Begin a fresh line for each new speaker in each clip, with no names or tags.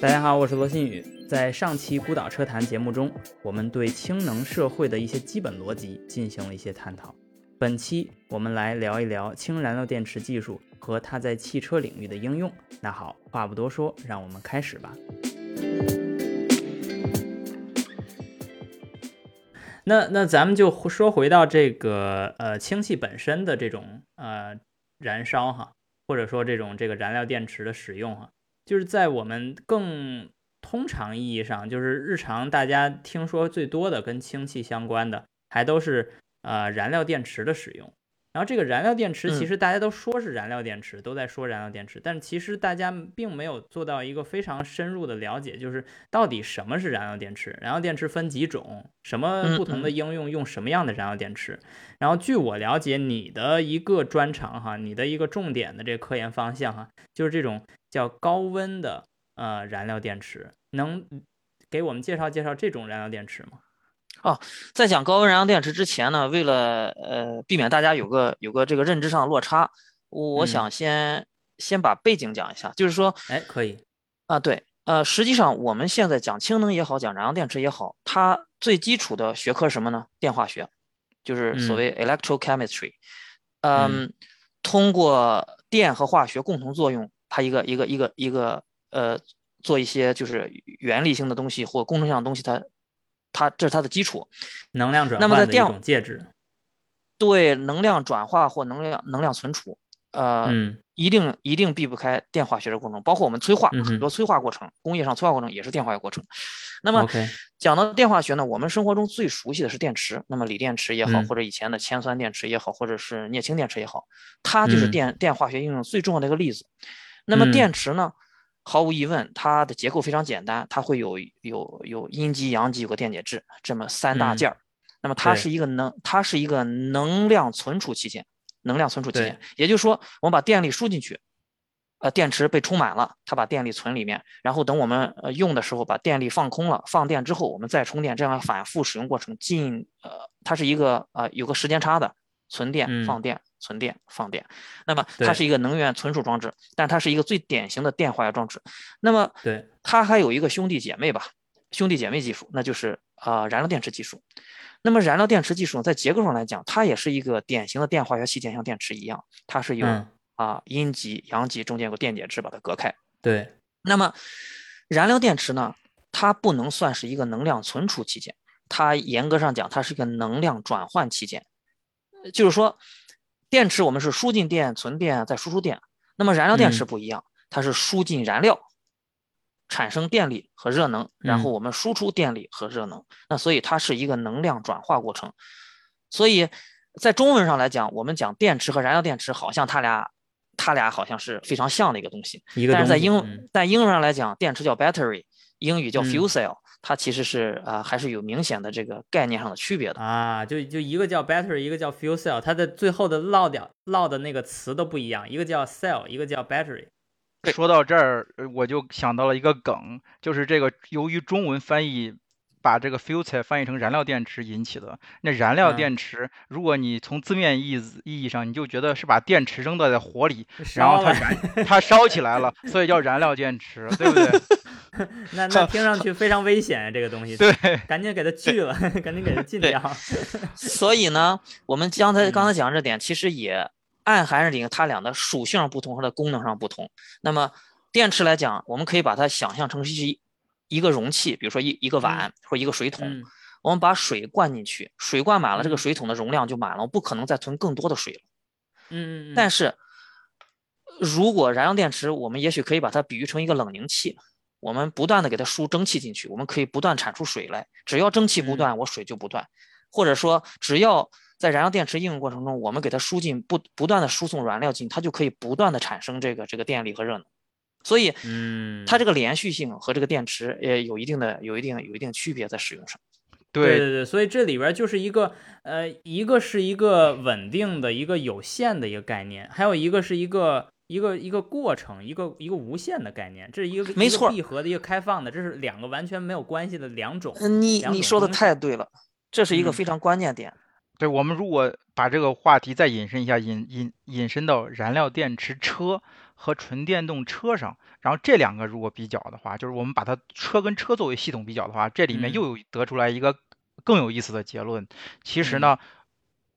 大家好，我是罗新宇。在上期《孤岛车谈》节目中，我们对氢能社会的一些基本逻辑进行了一些探讨。本期我们来聊一聊氢燃料电池技术和它在汽车领域的应用。那好，话不多说，让我们开始吧。那那咱们就说回到这个呃氢气本身的这种呃燃烧哈，或者说这种这个燃料电池的使用哈，就是在我们更通常意义上，就是日常大家听说最多的跟氢气相关的，还都是呃燃料电池的使用。然后这个燃料电池其实大家都说是燃料电池，都在说燃料电池，但其实大家并没有做到一个非常深入的了解，就是到底什么是燃料电池？燃料电池分几种？什么不同的应用用什么样的燃料电池？然后据我了解，你的一个专长哈，你的一个重点的这个科研方向哈，就是这种叫高温的呃燃料电池，能给我们介绍介绍这种燃料电池吗？
哦，在讲高温燃料电池之前呢，为了呃避免大家有个有个这个认知上的落差，我想先先把背景讲一下，就是说，
哎，可以。
啊，对，呃，实际上我们现在讲氢能也好，讲燃料电池也好，它最基础的学科是什么呢？电化学，就是所谓 electrochemistry，嗯，通过电和化学共同作用，它一个一个一个一个呃做一些就是原理性的东西或工程性的东西，它。它这是它的基础，
能量转换的一种介质。
对，能量转化或能量能量存储，呃，一定一定避不开电化学的过程，包括我们催化很多催化过程，工业上催化过程也是电化学过程。那么讲到电化学呢，我们生活中最熟悉的是电池，那么锂电池也好，或者以前的铅酸电池也好，或者是镍氢电池也好，它就是电电化学应用最重要的一个例子。那么电池呢？毫无疑问，它的结构非常简单，它会有有有阴极、阳极，有个电解质，这么三大件儿。那么它是一个能，它是一个能量存储器件，能量存储器件。也就是说，我们把电力输进去，呃，电池被充满了，它把电力存里面，然后等我们呃用的时候把电力放空了，放电之后我们再充电，这样反复使用过程，进呃，它是一个呃有个时间差的，存电放电。存电放电，那么它是一个能源存储装置，但它是一个最典型的电化学装置。那么，
对
它还有一个兄弟姐妹吧，兄弟姐妹技术，那就是啊燃料电池技术。那么燃料电池技术在结构上来讲，它也是一个典型的电化学器件，像电池一样，它是由啊阴极、阳极中间有个电解质把它隔开。
对。
那么燃料电池呢，它不能算是一个能量存储器件，它严格上讲，它是一个能量转换器件，就是说。电池我们是输进电、存电再输出电，那么燃料电池不一样，它是输进燃料，产生电力和热能，然后我们输出电力和热能，那所以它是一个能量转化过程。所以在中文上来讲，我们讲电池和燃料电池，好像它俩它俩好像是非常像的一个东西，但是在英在英文上来讲，电池叫 battery，英语叫 fuel cell。它其实是啊，还是有明显的这个概念上的区别的
啊，就就一个叫 battery，一个叫 fuel cell，它的最后的落掉落的那个词都不一样，一个叫 cell，一个叫 battery。
说到这儿，我就想到了一个梗，就是这个由于中文翻译把这个 fuel cell 翻译成燃料电池引起的。那燃料电池，如果你从字面意思意义上，你就觉得是把电池扔到在火里，然后它燃它烧起来了，所以叫燃料电池，对不对？
那那听上去非常危险，这个东西。
对，
赶紧给它 锯了，赶紧给它禁掉。
所以呢，我们刚才刚才讲这点，其实也暗含着它俩的属性上不同，它的功能上不同。那么电池来讲，我们可以把它想象成是一一个容器，比如说一一个碗或一个水桶，我们把水灌进去，水灌满了，这个水桶的容量就满了，我不可能再存更多的水了。
嗯嗯。
但是如果燃料电池，我们也许可以把它比喻成一个冷凝器。我们不断的给它输蒸汽进去，我们可以不断产出水来。只要蒸汽不断，我水就不断。或者说，只要在燃料电池应用过程中，我们给它输进不不断的输送燃料进，它就可以不断的产生这个这个电力和热能。所以，
嗯，
它这个连续性和这个电池也有一定的有一定有一定区别在使用上。
对对对，所以这里边就是一个呃，一个是一个稳定的一个有限的一个概念，还有一个是一个。一个一个过程，一个一个无限的概念，这是一个
没错
闭合的一个开放的，这是两个完全没有关系的两种。
你你说的太对了，这是一个非常关键点。
对我们如果把这个话题再引申一下，引引引申到燃料电池车和纯电动车上，然后这两个如果比较的话，就是我们把它车跟车作为系统比较的话，这里面又有得出来一个更有意思的结论。其实呢，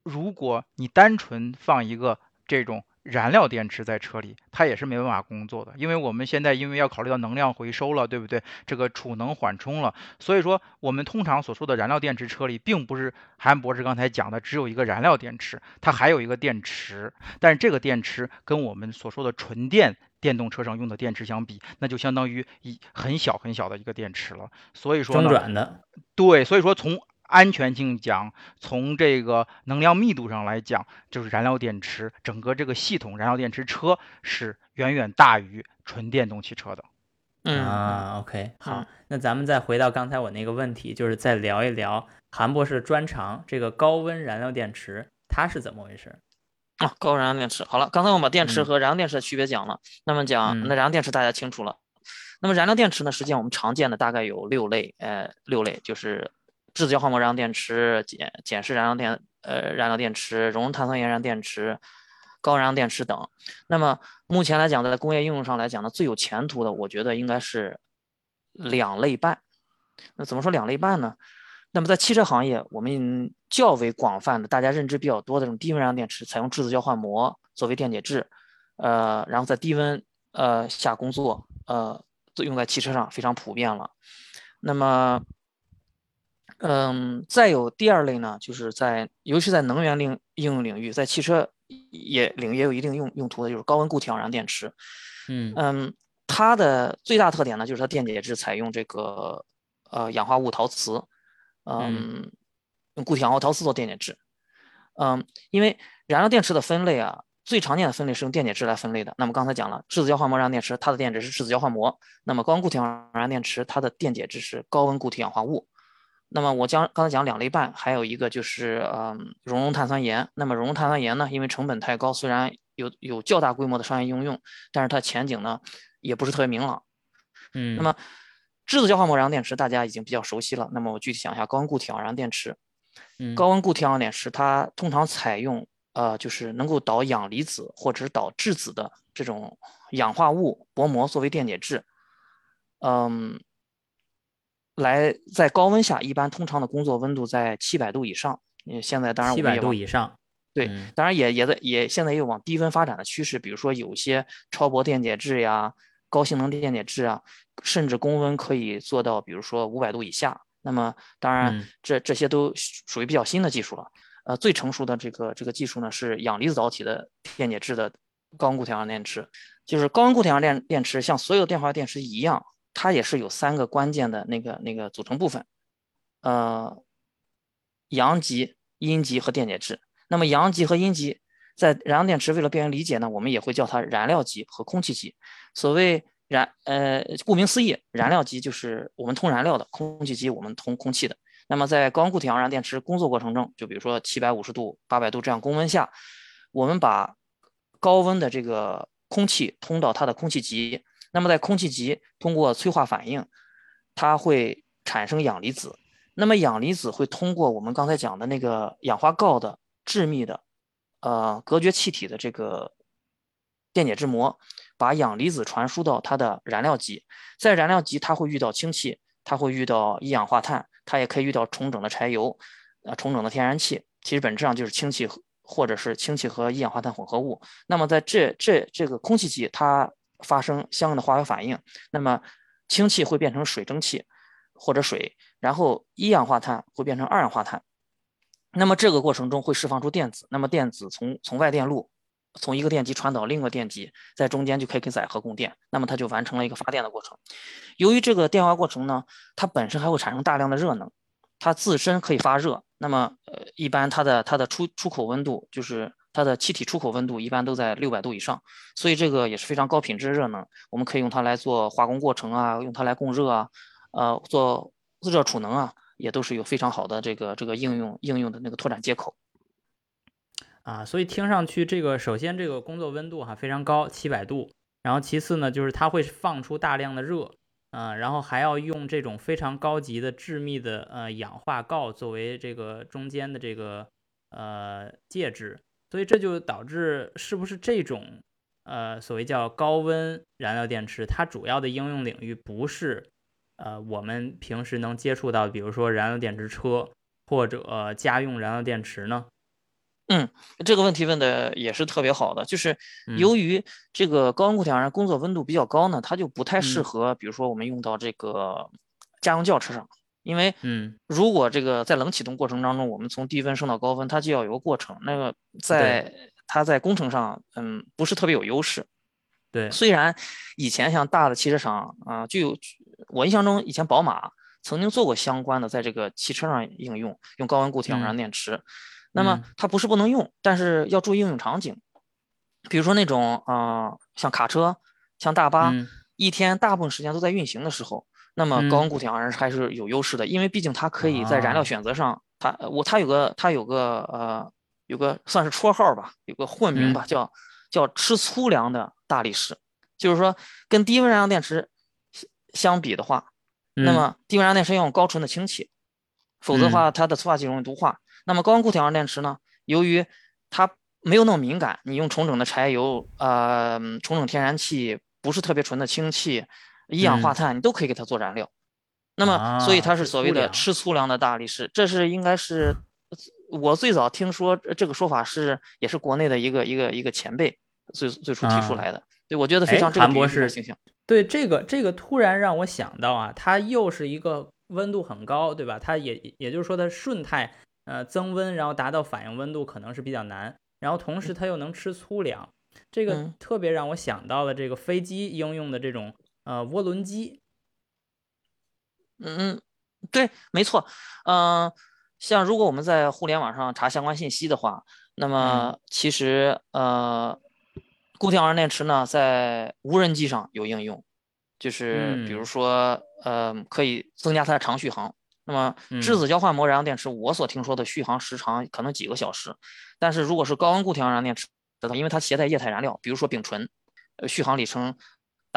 如果你单纯放一个这种。燃料电池在车里，它也是没办法工作的，因为我们现在因为要考虑到能量回收了，对不对？这个储能缓冲了，所以说我们通常所说的燃料电池车里，并不是韩博士刚才讲的只有一个燃料电池，它还有一个电池，但是这个电池跟我们所说的纯电电动车上用的电池相比，那就相当于一很小很小的一个电池了。所以说
中转的，
对，所以说从。安全性讲，从这个能量密度上来讲，就是燃料电池整个这个系统，燃料电池车是远远大于纯电动汽车的。
嗯
啊，OK，好，那咱们再回到刚才我那个问题，就是再聊一聊韩博士专长这个高温燃料电池，它是怎么回事？
啊，高温燃料电池。好了，刚才我们把电池和燃料电池的区别讲了，那么讲那燃料电池大家清楚了。那么燃料电池呢，实际上我们常见的大概有六类，呃，六类就是。质子交换膜燃料电池、碱碱式燃料电呃燃料电池、熔融碳酸盐燃料电池、高燃料电池等。那么目前来讲，在工业应用上来讲呢，最有前途的，我觉得应该是两类半。那怎么说两类半呢？那么在汽车行业，我们较为广泛的、大家认知比较多的这种低温燃料电池，采用质子交换膜作为电解质，呃，然后在低温呃下工作，呃，用在汽车上非常普遍了。那么嗯，再有第二类呢，就是在尤其在能源领应用领域，在汽车也领域也有一定用用途的，就是高温固体氧燃电池。
嗯
嗯，它的最大特点呢，就是它电解质采用这个呃氧化物陶瓷，嗯，用固体氧化陶瓷做电解质。嗯，因为燃料电池的分类啊，最常见的分类是用电解质来分类的。那么刚才讲了，质子交换膜燃料电池，它的电解质是质子交换膜；那么高温固体氧燃电池，它的电解质是高温固体氧化物。那么我将刚才讲两类半，还有一个就是嗯熔融碳酸盐。那么熔融碳酸盐呢，因为成本太高，虽然有有较大规模的商业应用，但是它前景呢也不是特别明朗。
嗯，
那么质子交换膜燃料电池大家已经比较熟悉了。那么我具体讲一下高温固体氧燃料电池。
嗯，
高温固体氧电池它通常采用呃就是能够导氧离子或者是导质子的这种氧化物薄膜作为电解质。嗯。来，在高温下，一般通常的工作温度在七百度以上。嗯，现在当然
七百度以上，
对，当然也也在也现在也有往低温发展的趋势。比如说有些超薄电解质呀、高性能电解质啊，甚至工温可以做到，比如说五百度以下。那么当然，这这些都属于比较新的技术了。呃，最成熟的这个这个技术呢，是氧离子导体的电解质的高温固体氧电池。就是高温固体氧电电池，像所有电化电池一样。它也是有三个关键的那个那个组成部分，呃，阳极、阴极和电解质。那么阳极和阴极在燃料电池为了便于理解呢，我们也会叫它燃料极和空气极。所谓燃，呃，顾名思义，燃料极就是我们通燃料的，空气极我们通空气的。那么在高温固体氧燃电池工作过程中，就比如说七百五十度、八百度这样高温下，我们把高温的这个空气通到它的空气极。那么在空气极通过催化反应，它会产生氧离子。那么氧离子会通过我们刚才讲的那个氧化锆的致密的，呃，隔绝气体的这个电解质膜，把氧离子传输到它的燃料极。在燃料极，它会遇到氢气，它会遇到一氧化碳，它也可以遇到重整的柴油，呃，重整的天然气。其实本质上就是氢气或者是氢气和一氧化碳混合物。那么在这这这个空气极，它发生相应的化学反应，那么氢气会变成水蒸气或者水，然后一氧化碳会变成二氧化碳。那么这个过程中会释放出电子，那么电子从从外电路从一个电极传导另一个电极，在中间就可以给载荷供电，那么它就完成了一个发电的过程。由于这个电化过程呢，它本身还会产生大量的热能，它自身可以发热。那么呃，一般它的它的出出口温度就是。它的气体出口温度一般都在六百度以上，所以这个也是非常高品质热能，我们可以用它来做化工过程啊，用它来供热啊，呃，做自热储能啊，也都是有非常好的这个这个应用应用的那个拓展接口。
啊，所以听上去这个首先这个工作温度哈非常高，七百度，然后其次呢就是它会放出大量的热，啊，然后还要用这种非常高级的致密的呃氧化锆作为这个中间的这个。呃介质，所以这就导致是不是这种呃所谓叫高温燃料电池，它主要的应用领域不是呃我们平时能接触到，比如说燃料电池车或者家用燃料电池呢？
嗯，这个问题问的也是特别好的，就是由于这个高温固体燃工作温度比较高呢，它就不太适合，比如说我们用到这个家用轿车上，因为
嗯，
如果这个在冷启动过程当中，我们从低温升到高温，它就要有个过程，那个在它在工程上，嗯，不是特别有优势。
对，
虽然以前像大的汽车厂啊，就有我印象中以前宝马曾经做过相关的，在这个汽车上应用用高温固体燃电池。那么它不是不能用，但是要注意应用场景，比如说那种啊，像卡车、像大巴，一天大部分时间都在运行的时候，那么高温固体燃还是有优势的，因为毕竟它可以在燃料选择上，它我它有个它有个呃有个算是绰号吧，有个混名吧，叫叫吃粗粮的大力士，就是说跟低温燃料电池相比的话，那么低温燃料电池要用高纯的氢气，否则的话它的催化剂容易毒化。那么高温固体燃料电池呢？由于它没有那么敏感，你用重整的柴油、呃重整天然气，不是特别纯的氢气、一氧化碳，你都可以给它做燃料。那么，所以它是所谓的吃粗粮的大力士。这是应该是我最早听说这个说法是，也是国内的一个一个一个前辈最最初提出来的。对，我觉得非常这个
博士
形象。
对这个这个突然让我想到啊，它又是一个温度很高，对吧？它也也就是说它顺态。呃，增温然后达到反应温度可能是比较难，然后同时它又能吃粗粮，这个特别让我想到了这个飞机应用的这种呃涡轮机。
嗯嗯，对，没错。嗯，像如果我们在互联网上查相关信息的话，那么其实呃，固体氧电池呢在无人机上有应用，就是比如说呃可以增加它的长续航。那么质子交换膜燃料电池，我所听说的续航时长可能几个小时，但是如果是高温固体燃料电池，因为它携带液态燃料，比如说丙醇，呃，续航里程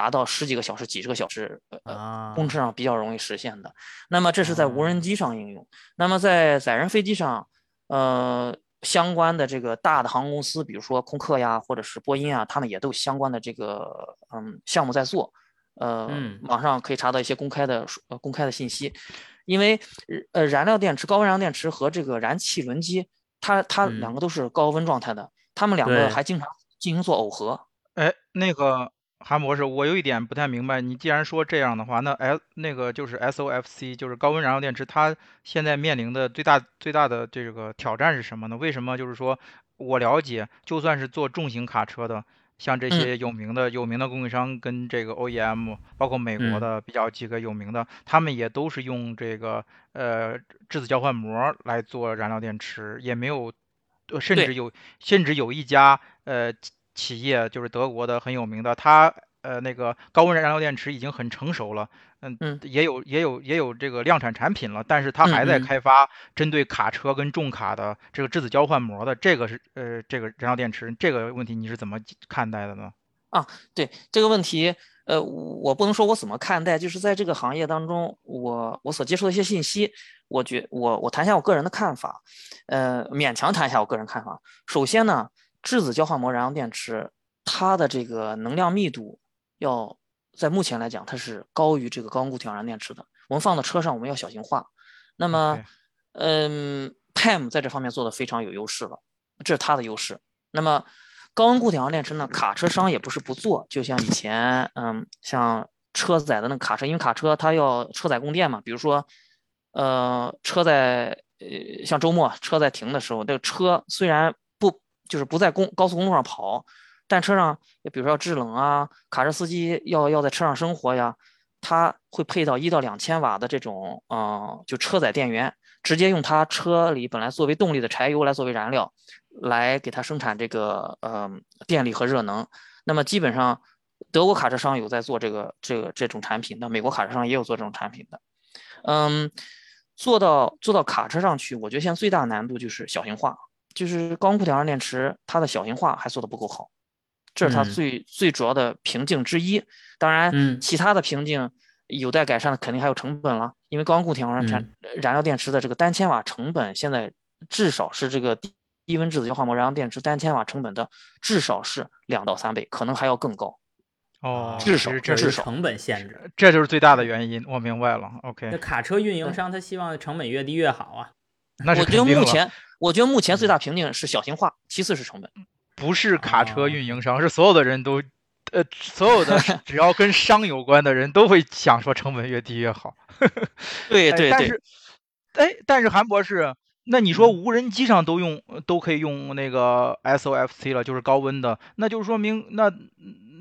达到十几个小时、几十个小时，呃，公车上比较容易实现的。那么这是在无人机上应用。那么在载人飞机上，呃，相关的这个大的航空公司，比如说空客呀，或者是波音啊，他们也都有相关的这个嗯项目在做。呃，网上可以查到一些公开的呃公开的信息。因为呃，燃料电池、高温燃料电池和这个燃气轮机，它它两个都是高温状态的，它们两个还经常进行做耦合。
哎，那个韩博士，我有一点不太明白，你既然说这样的话，那 S 那个就是 SOFC，就是高温燃料电池，它现在面临的最大最大的这个挑战是什么呢？为什么就是说我了解，就算是做重型卡车的。像这些有名的有名的供应商跟这个 OEM，包括美国的比较几个有名的，他们也都是用这个呃质子交换膜来做燃料电池，也没有，甚至有甚至有一家呃企业就是德国的很有名的，它。呃，那个高温燃料电池已经很成熟了，嗯嗯，也有也有也有这个量产产品了，但是它还在开发针对卡车跟重卡的这个质子交换膜的这个是呃这个燃料电池这个问题你是怎么看待的呢？
啊，对这个问题，呃，我不能说我怎么看待，就是在这个行业当中，我我所接触的一些信息，我觉我我谈一下我个人的看法，呃，勉强谈一下我个人看法。首先呢，质子交换膜燃料电池它的这个能量密度。要在目前来讲，它是高于这个高温固体氧燃电池的。我们放到车上，我们要小型化。那么，嗯，PAM 在这方面做的非常有优势了，这是它的优势。那么，高温固体氧电池呢？卡车商也不是不做，就像以前，嗯，像车载的那个卡车，因为卡车它要车载供电嘛。比如说，呃，车在呃，像周末车在停的时候，这个车虽然不就是不在公高速公路上跑。但车上，比如说要制冷啊，卡车司机要要在车上生活呀，他会配到一到两千瓦的这种，嗯，就车载电源，直接用他车里本来作为动力的柴油来作为燃料，来给它生产这个，呃，电力和热能。那么基本上，德国卡车商有在做这个这个这种产品，那美国卡车商也有做这种产品的。嗯，做到做到卡车上去，我觉得现在最大难度就是小型化，就是高温固体燃料电池它的小型化还做的不够好。这是它最最主要的瓶颈之一，当然，其他的瓶颈有待改善的肯定还有成本了，因为高温固体燃燃燃料电池的这个单千瓦成本现在至少是这个低温质子交换膜燃料电池单千瓦成本的至少是两到三倍，可能还要更高。
哦，
至少
这
是
成本限制，
这就是最大的原因。我明白了。OK，
那卡车运营商他希望成本越低越好啊。
那
我觉得目前，我觉得目前最大瓶颈是小型化，其次是成本。
不是卡车运营商，是所有的人都，呃，所有的 只要跟商有关的人都会想说成本越低越好。
对对对。
但是，哎，但是韩博士，那你说无人机上都用都可以用那个 SOFC 了，就是高温的，那就说明那。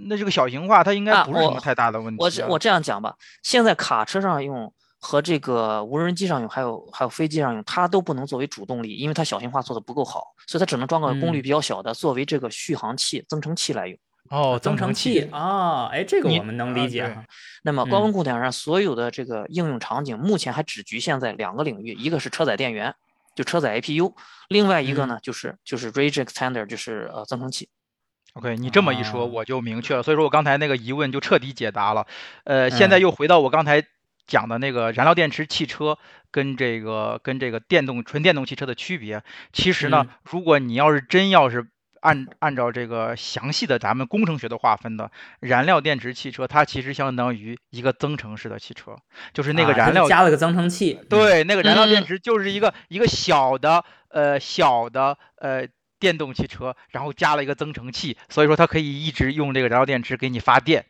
那这个小型化，它应该不是什么太大的问题。
我我这样讲吧，现在卡车上用和这个无人机上用，还有还有飞机上用，它都不能作为主动力，因为它小型化做的不够好，所以它只能装个功率比较小的，作为这个续航器、增程器来用。
哦，
增程器啊，哎，这个我们能理解哈。
那么高温空调上所有的这个应用场景，目前还只局限在两个领域，一个是车载电源，就车载 APU，另外一个呢就是就是 Range Extender，就是呃增程器。
OK，你这么一说，我就明确了。所以说我刚才那个疑问就彻底解答了。呃，现在又回到我刚才讲的那个燃料电池汽车跟这个跟这个电动纯电动汽车的区别。其实呢，如果你要是真要是按按照这个详细的咱们工程学的划分的，燃料电池汽车它其实相当于一个增程式的汽车，就是那个燃料
加了个增程器。
对，那个燃料电池就是一个一个小的呃小的呃。电动汽车，然后加了一个增程器，所以说它可以一直用这个燃料电池给你发电，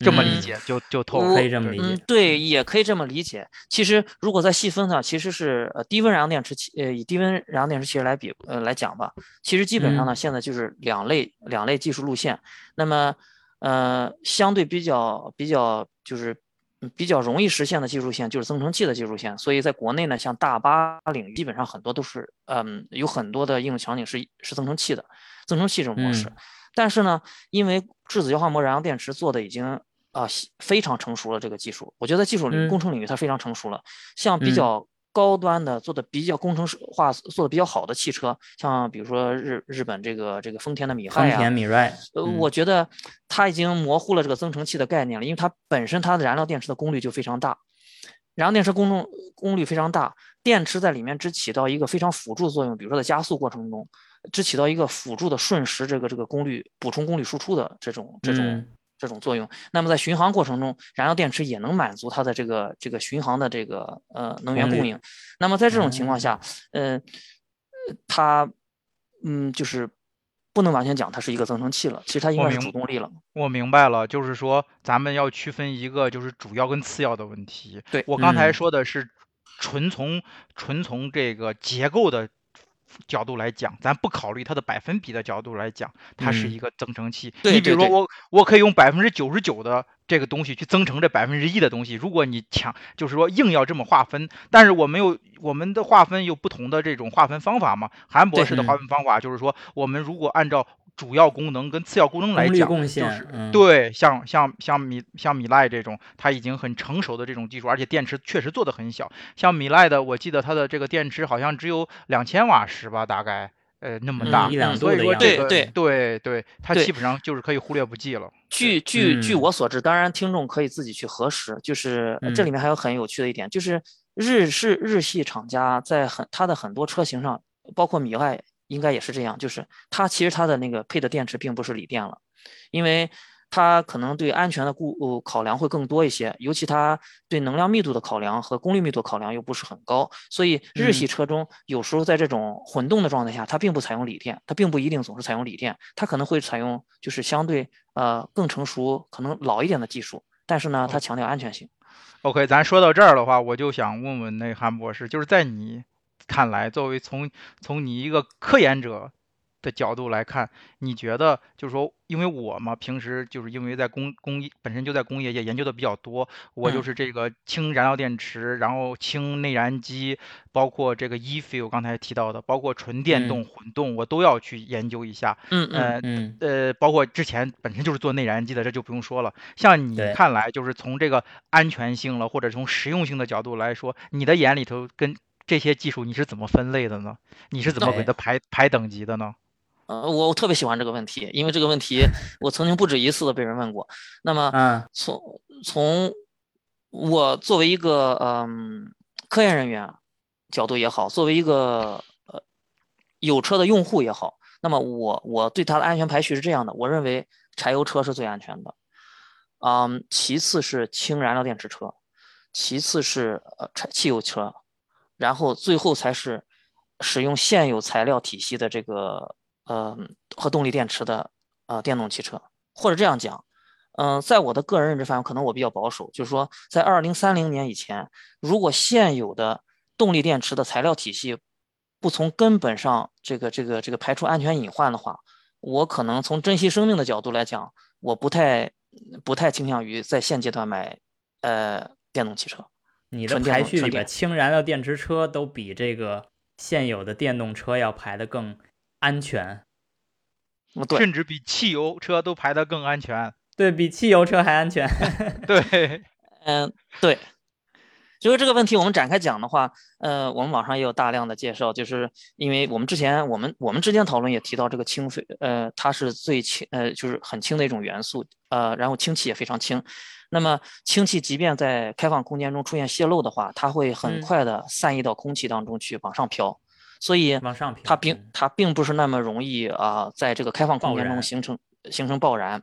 这么理解就就透，
可以这么理解。
对，也可以这么理解。其实如果再细分呢，其实是呃低温燃料电池汽呃以低温燃料电池其实来比呃来讲吧，其实基本上呢现在就是两类两类技术路线。那么呃相对比较比较就是。比较容易实现的技术线就是增程器的技术线，所以在国内呢，像大巴领域，基本上很多都是，嗯，有很多的应用场景是是增程器的，增程器这种模式。但是呢，因为质子交换膜燃料电池做的已经啊非常成熟了，这个技术，我觉得技术领工程领域它非常成熟了，像比较。高端的做的比较工程师化做的比较好的汽车，像比如说日日本这个这个丰田的米
丰田米锐，
呃，我觉得它已经模糊了这个增程器的概念了，因为它本身它的燃料电池的功率就非常大，燃料电池功率功率非常大，电池在里面只起到一个非常辅助作用，比如说在加速过程中，只起到一个辅助的瞬时这个这个功率补充功率输出的这种这种。这种作用，那么在巡航过程中，燃料电池也能满足它的这个这个巡航的这个呃能源供应。那么在这种情况下，呃，它嗯就是不能完全讲它是一个增程器了，其实它应该是主动力了。
我明白了，就是说咱们要区分一个就是主要跟次要的问题。
对
我刚才说的是纯从纯从这个结构的。角度来讲，咱不考虑它的百分比的角度来讲，它是一个增程器。
你
比如说我，我可以用百分之九十九的这个东西去增程这百分之一的东西。如果你强，就是说硬要这么划分，但是我们又我们的划分有不同的这种划分方法嘛？韩博士的划分方法就是说，我们如果按照主要功能跟次要功能来讲，就是对，像像像米像米赖这种，它已经很成熟的这种技术，而且电池确实做的很小。像米赖的，我记得它的这个电池好像只有两千瓦时吧，大概呃那么大，所以说这个对对对，它基本上就是可以忽略不计了。
据据据我所知，当然听众可以自己去核实，就是这里面还有很有趣的一点，就是日式日系厂家在很它的很多车型上，包括米赖。应该也是这样，就是它其实它的那个配的电池并不是锂电了，因为它可能对安全的顾考量会更多一些，尤其它对能量密度的考量和功率密度考量又不是很高，所以日系车中有时候在这种混动的状态下，它并不采用锂电，它并不一定总是采用锂电，它可能会采用就是相对呃更成熟、可能老一点的技术，但是呢，它强调安全性。
OK，咱说到这儿的话，我就想问问那韩博士，就是在你。看来，作为从从你一个科研者的角度来看，你觉得就是说，因为我嘛，平时就是因为在工工业本身就在工业界研究的比较多，我就是这个氢燃料电池，然后氢内燃机，包括这个 e-fuel 刚才提到的，包括纯电动、混动，我都要去研究一下。
嗯
嗯嗯。呃，包括之前本身就是做内燃机的，这就不用说了。像你看来，就是从这个安全性了，或者从实用性的角度来说，你的眼里头跟。这些技术你是怎么分类的呢？你是怎么给它排排等级的呢？
呃，我我特别喜欢这个问题，因为这个问题 我曾经不止一次的被人问过。那么，
嗯，
从从我作为一个嗯科研人员角度也好，作为一个呃有车的用户也好，那么我我对它的安全排序是这样的，我认为柴油车是最安全的，嗯，其次是氢燃料电池车，其次是呃柴汽油车，然后最后才是使用现有材料体系的这个呃和动力电池的呃电动汽车，或者这样讲。嗯，在我的个人认知范围，可能我比较保守，就是说，在二零三零年以前，如果现有的动力电池的材料体系不从根本上这个这个这个排除安全隐患的话，我可能从珍惜生命的角度来讲，我不太不太倾向于在现阶段买呃电动汽车。
你的排序里边，氢燃料电池车都比这个现有的电动车要排的更安全，
甚至比汽油车都排的更安全。
对比汽油车还安全。
对，
嗯，对。就是这个问题，我们展开讲的话，呃，我们网上也有大量的介绍，就是因为我们之前我们我们之间讨论也提到这个氢废，呃，它是最轻，呃，就是很轻的一种元素，呃，然后氢气也非常轻。那么氢气即便在开放空间中出现泄漏的话，它会很快的散逸到空气当中去往上飘，所以
往上飘，
它并它并不是那么容易啊，在这个开放空间中形成形成爆燃。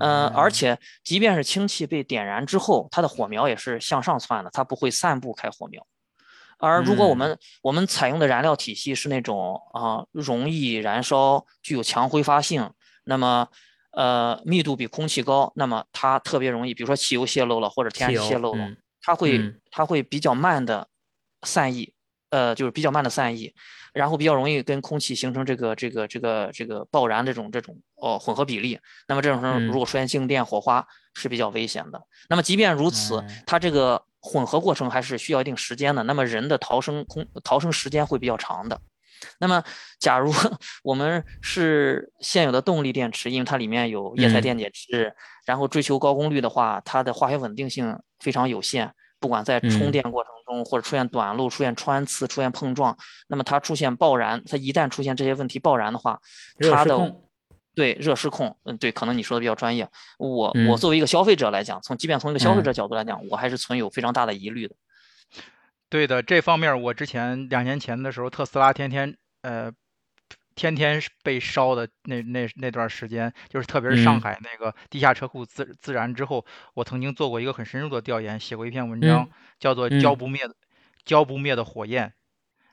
嗯，而且即便是氢气被点燃之后，它的火苗也是向上窜的，它不会散布开火苗。而如果我们我们采用的燃料体系是那种啊容易燃烧、具有强挥发性，那么呃密度比空气高，那么它特别容易，比如说汽油泄漏了或者天然气泄漏了，它会它会比较慢的散逸，呃就是比较慢的散逸。然后比较容易跟空气形成这个这个这个这个爆燃这种这种哦混合比例，那么这种时候如果出现静电火花是比较危险的。那么即便如此，它这个混合过程还是需要一定时间的。那么人的逃生空逃生时间会比较长的。那么假如 我们是现有的动力电池，因为它里面有液态电解质，然后追求高功率的话，它的化学稳定性非常有限。不管在充电过程中，或者出现短路、出现穿刺、出现碰撞，那么它出现爆燃，它一旦出现这些问题爆燃的话，它的对热失控，嗯，对，可能你说的比较专业。我我作为一个消费者来讲，从即便从一个消费者角度来讲，我还是存有非常大的疑虑的。
对的，这方面我之前两年前的时候，特斯拉天天呃。天天被烧的那那那段时间，就是特别是上海那个地下车库自自燃之后，我曾经做过一个很深入的调研，写过一篇文章，叫做《浇不灭的浇不灭的火焰》。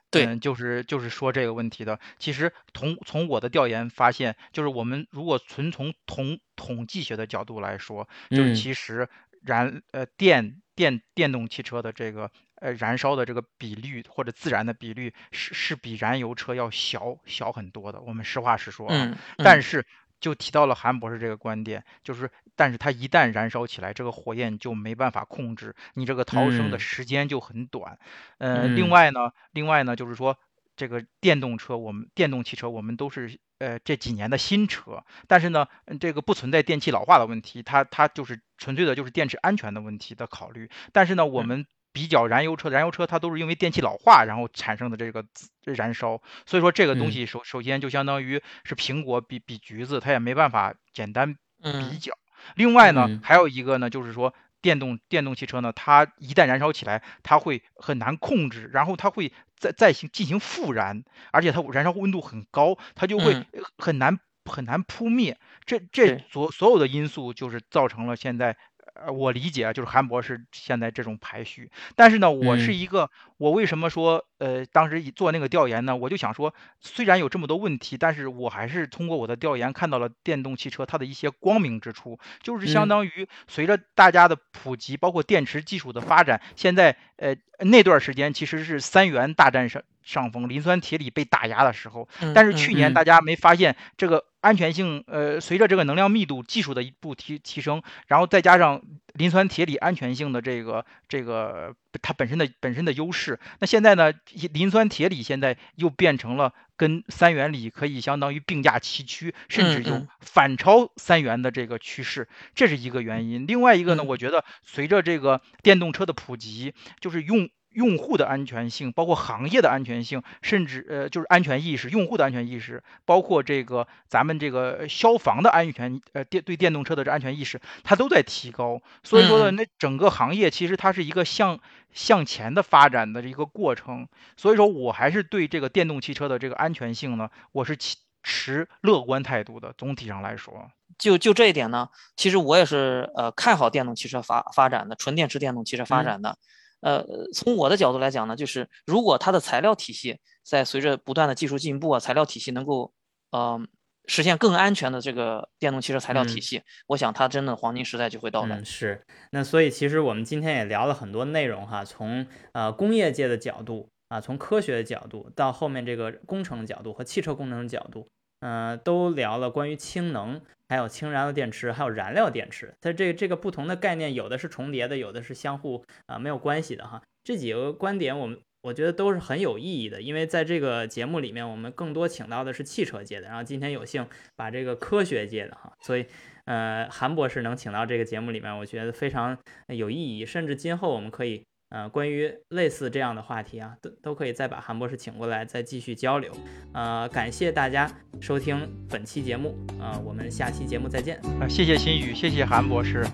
对，
就是就是说这个问题的。其实从从我的调研发现，就是我们如果纯从统统计学的角度来说，就是其实燃呃电电电动汽车的这个。呃，燃烧的这个比率或者自燃的比率是是比燃油车要小小很多的。我们实话实说
啊，
但是就提到了韩博士这个观点，就是但是它一旦燃烧起来，这个火焰就没办法控制，你这个逃生的时间就很短。呃，另外呢，另外呢，就是说这个电动车，我们电动汽车我们都是呃这几年的新车，但是呢，这个不存在电器老化的问题，它它就是纯粹的就是电池安全的问题的考虑。但是呢，我们比较燃油车，燃油车它都是因为电气老化然后产生的这个燃烧，所以说这个东西首首先就相当于是苹果比比橘子，它也没办法简单比较。另外呢，还有一个呢，就是说电动电动汽车呢，它一旦燃烧起来，它会很难控制，然后它会再再行进行复燃，而且它燃烧温度很高，它就会很难很难扑灭。这这所所有的因素就是造成了现在。呃，我理解啊，就是韩博士现在这种排序，但是呢，我是一个，我为什么说，呃，当时做那个调研呢？我就想说，虽然有这么多问题，但是我还是通过我的调研看到了电动汽车它的一些光明之处，就是相当于随着大家的普及，包括电池技术的发展，现在，呃，那段时间其实是三元大战上上风，磷酸铁锂被打压的时候，但是去年大家没发现这个。安全性，呃，随着这个能量密度技术的一步提提升，然后再加上磷酸铁锂安全性的这个这个它本身的本身的优势，那现在呢，磷酸铁锂现在又变成了跟三元锂可以相当于并驾齐驱，甚至有反超三元的这个趋势，这是一个原因。另外一个呢，我觉得随着这个电动车的普及，就是用。用户的安全性，包括行业的安全性，甚至呃就是安全意识，用户的安全意识，包括这个咱们这个消防的安全，呃电对电动车的这安全意识，它都在提高。所以说呢，那整个行业其实它是一个向向前的发展的一个过程。所以说我还是对这个电动汽车的这个安全性呢，我是持乐观态度的。总体上来说，
就就这一点呢，其实我也是呃看好电动汽车发发展的，纯电池电动汽车发展的。呃，从我的角度来讲呢，就是如果它的材料体系在随着不断的技术进步啊，材料体系能够，呃，实现更安全的这个电动汽车材料体系，我想它真的黄金时代就会到来。
是，那所以其实我们今天也聊了很多内容哈，从呃工业界的角度啊，从科学的角度到后面这个工程角度和汽车工程角度。嗯，都聊了关于氢能，还有氢燃料电池，还有燃料电池。它这这个不同的概念，有的是重叠的，有的是相互啊没有关系的哈。这几个观点，我们我觉得都是很有意义的，因为在这个节目里面，我们更多请到的是汽车界的，然后今天有幸把这个科学界的哈，所以呃韩博士能请到这个节目里面，我觉得非常有意义，甚至今后我们可以。呃，关于类似这样的话题啊，都都可以再把韩博士请过来，再继续交流。呃，感谢大家收听本期节目，呃，我们下期节目再见。
啊，谢谢新宇，谢谢韩博士，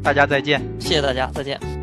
大家再见。
谢谢大家，再见。